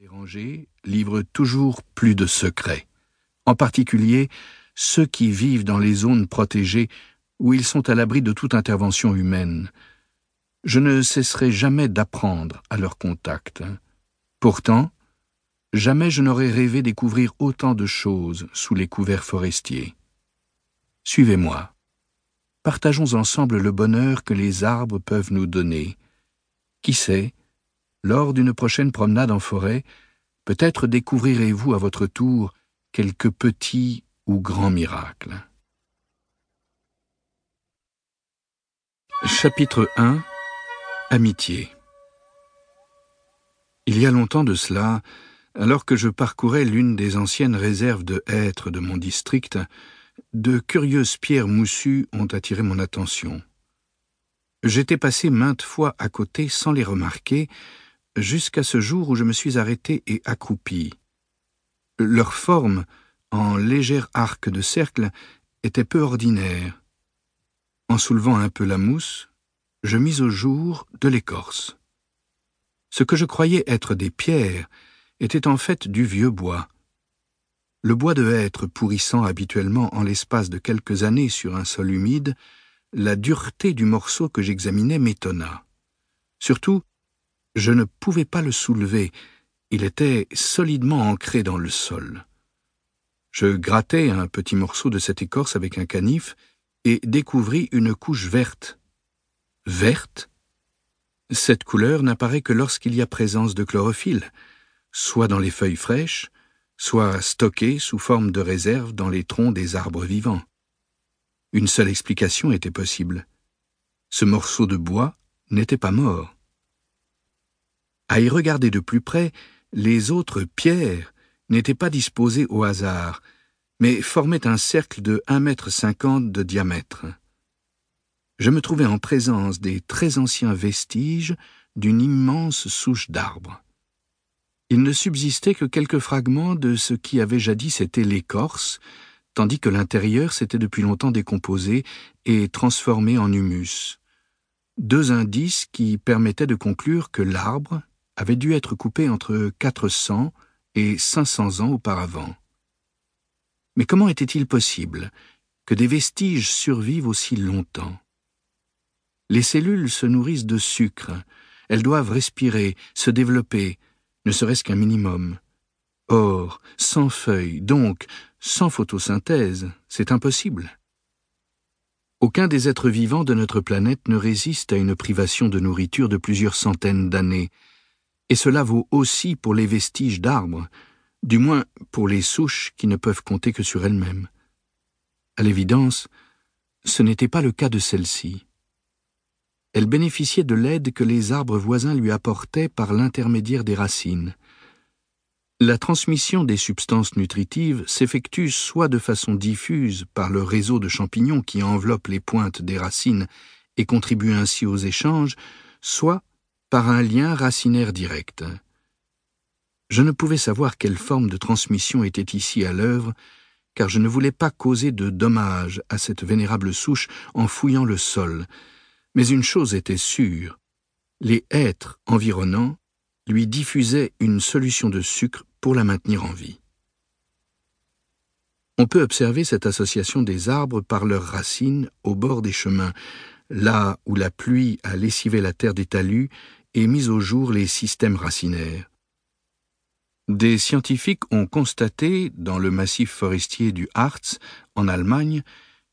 Dérangés livrent toujours plus de secrets, en particulier ceux qui vivent dans les zones protégées où ils sont à l'abri de toute intervention humaine. Je ne cesserai jamais d'apprendre à leur contact. Pourtant, jamais je n'aurais rêvé découvrir autant de choses sous les couverts forestiers. Suivez-moi. Partageons ensemble le bonheur que les arbres peuvent nous donner. Qui sait, lors d'une prochaine promenade en forêt, peut-être découvrirez-vous à votre tour quelques petits ou grands miracles. Chapitre 1 Amitié Il y a longtemps de cela, alors que je parcourais l'une des anciennes réserves de hêtres de mon district, de curieuses pierres moussues ont attiré mon attention. J'étais passé maintes fois à côté sans les remarquer, jusqu'à ce jour où je me suis arrêté et accroupi. Leur forme, en léger arc de cercle, était peu ordinaire. En soulevant un peu la mousse, je mis au jour de l'écorce. Ce que je croyais être des pierres était en fait du vieux bois. Le bois de hêtre pourrissant habituellement en l'espace de quelques années sur un sol humide, la dureté du morceau que j'examinais m'étonna. Surtout, je ne pouvais pas le soulever, il était solidement ancré dans le sol. Je grattai un petit morceau de cette écorce avec un canif et découvris une couche verte. Verte? Cette couleur n'apparaît que lorsqu'il y a présence de chlorophylle, soit dans les feuilles fraîches, soit stockée sous forme de réserve dans les troncs des arbres vivants. Une seule explication était possible. Ce morceau de bois n'était pas mort. À y regarder de plus près, les autres pierres n'étaient pas disposées au hasard, mais formaient un cercle de un mètre cinquante de diamètre. Je me trouvais en présence des très anciens vestiges d'une immense souche d'arbres. Il ne subsistait que quelques fragments de ce qui avait jadis été l'écorce, tandis que l'intérieur s'était depuis longtemps décomposé et transformé en humus. Deux indices qui permettaient de conclure que l'arbre avait dû être coupé entre 400 et 500 ans auparavant. Mais comment était-il possible que des vestiges survivent aussi longtemps? Les cellules se nourrissent de sucre, elles doivent respirer, se développer, ne serait-ce qu'un minimum. Or, sans feuilles, donc sans photosynthèse, c'est impossible. Aucun des êtres vivants de notre planète ne résiste à une privation de nourriture de plusieurs centaines d'années, et cela vaut aussi pour les vestiges d'arbres, du moins pour les souches qui ne peuvent compter que sur elles-mêmes. À l'évidence, ce n'était pas le cas de celle-ci. Elle bénéficiait de l'aide que les arbres voisins lui apportaient par l'intermédiaire des racines. La transmission des substances nutritives s'effectue soit de façon diffuse par le réseau de champignons qui enveloppe les pointes des racines et contribue ainsi aux échanges, soit par un lien racinaire direct. Je ne pouvais savoir quelle forme de transmission était ici à l'œuvre, car je ne voulais pas causer de dommages à cette vénérable souche en fouillant le sol. Mais une chose était sûre, les êtres environnants lui diffusaient une solution de sucre pour la maintenir en vie. On peut observer cette association des arbres par leurs racines au bord des chemins, là où la pluie a lessivé la terre des talus et mis au jour les systèmes racinaires. Des scientifiques ont constaté, dans le massif forestier du Harz, en Allemagne,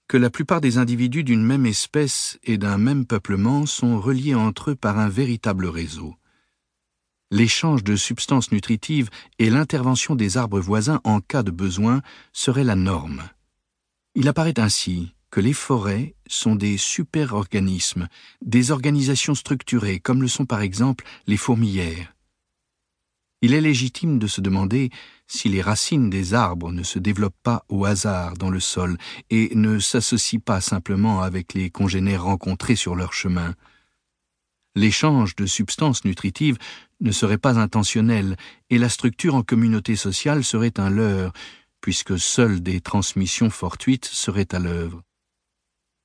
que la plupart des individus d'une même espèce et d'un même peuplement sont reliés entre eux par un véritable réseau. L'échange de substances nutritives et l'intervention des arbres voisins en cas de besoin seraient la norme. Il apparaît ainsi que les forêts sont des super-organismes, des organisations structurées, comme le sont par exemple les fourmilières. Il est légitime de se demander si les racines des arbres ne se développent pas au hasard dans le sol et ne s'associent pas simplement avec les congénères rencontrés sur leur chemin. L'échange de substances nutritives ne serait pas intentionnel et la structure en communauté sociale serait un leurre, puisque seules des transmissions fortuites seraient à l'œuvre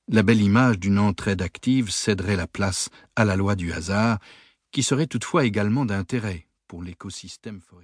la belle image d'une entraide active céderait la place à la loi du hasard, qui serait toutefois également d'intérêt pour l'écosystème forestier.